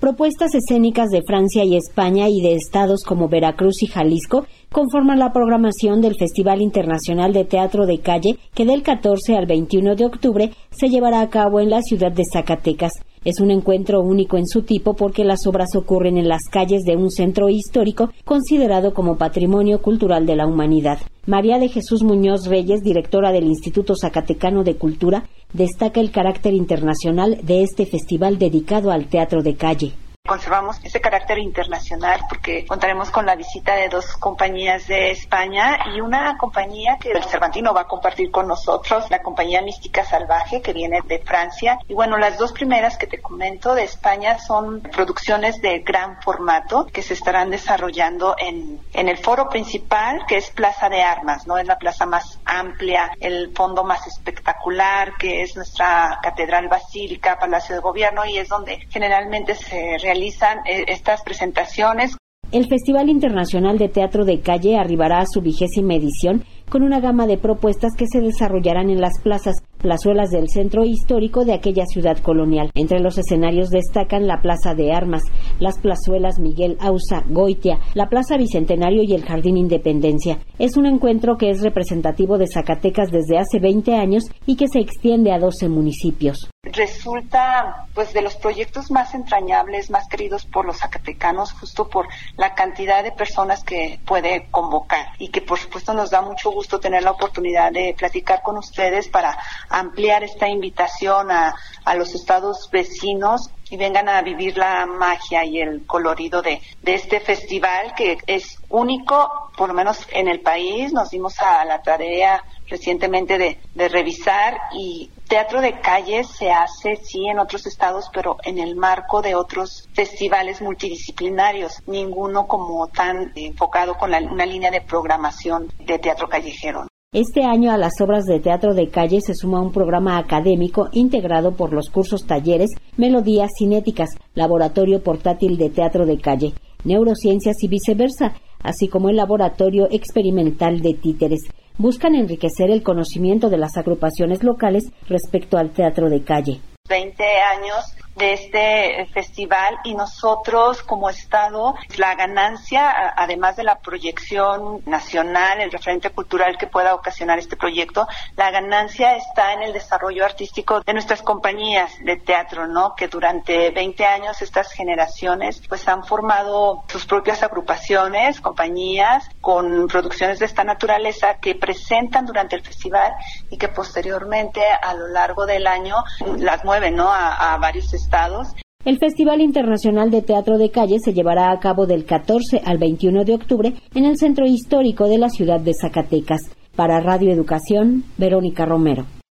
Propuestas escénicas de Francia y España y de estados como Veracruz y Jalisco conforman la programación del Festival Internacional de Teatro de Calle que del 14 al 21 de octubre se llevará a cabo en la ciudad de Zacatecas. Es un encuentro único en su tipo porque las obras ocurren en las calles de un centro histórico considerado como Patrimonio Cultural de la Humanidad. María de Jesús Muñoz Reyes, directora del Instituto Zacatecano de Cultura, destaca el carácter internacional de este festival dedicado al teatro de calle conservamos ese carácter internacional porque contaremos con la visita de dos compañías de España y una compañía que el Cervantino va a compartir con nosotros, la compañía Mística Salvaje que viene de Francia. Y bueno, las dos primeras que te comento de España son producciones de gran formato que se estarán desarrollando en, en el foro principal que es Plaza de Armas, ¿no? Es la plaza más amplia, el fondo más espectacular que es nuestra Catedral Basílica, Palacio de Gobierno y es donde generalmente se realiza eh. El Festival Internacional de Teatro de Calle arribará a su vigésima edición con una gama de propuestas que se desarrollarán en las plazas plazuelas del centro histórico de aquella ciudad colonial. Entre los escenarios destacan la Plaza de Armas, las plazuelas Miguel Ausa, Goitia, la Plaza Bicentenario y el Jardín Independencia. Es un encuentro que es representativo de Zacatecas desde hace 20 años y que se extiende a 12 municipios. Resulta pues de los proyectos más entrañables, más queridos por los zacatecanos, justo por la cantidad de personas que puede convocar y que por supuesto nos da mucho gusto tener la oportunidad de platicar con ustedes para ampliar esta invitación a, a los estados vecinos y vengan a vivir la magia y el colorido de, de este festival que es único, por lo menos en el país. Nos dimos a la tarea recientemente de, de, revisar y teatro de calle se hace sí en otros estados, pero en el marco de otros festivales multidisciplinarios, ninguno como tan enfocado con una línea de programación de teatro callejero. Este año a las obras de teatro de calle se suma un programa académico integrado por los cursos talleres Melodías Cinéticas, Laboratorio Portátil de Teatro de Calle, Neurociencias y viceversa, así como el Laboratorio Experimental de Títeres. Buscan enriquecer el conocimiento de las agrupaciones locales respecto al teatro de calle. 20 años de este festival y nosotros como Estado, la ganancia, además de la proyección nacional, el referente cultural que pueda ocasionar este proyecto, la ganancia está en el desarrollo artístico de nuestras compañías de teatro, ¿no? Que durante 20 años estas generaciones pues han formado sus propias agrupaciones, compañías con producciones de esta naturaleza que presentan durante el festival y que posteriormente a lo largo del año las mueven, ¿no? A, a varios El Festival Internacional de Teatro de Calle se llevará a cabo del 14 al 21 de octubre en el centro histórico de la ciudad de Zacatecas. Para Radio Educación, Verónica Romero.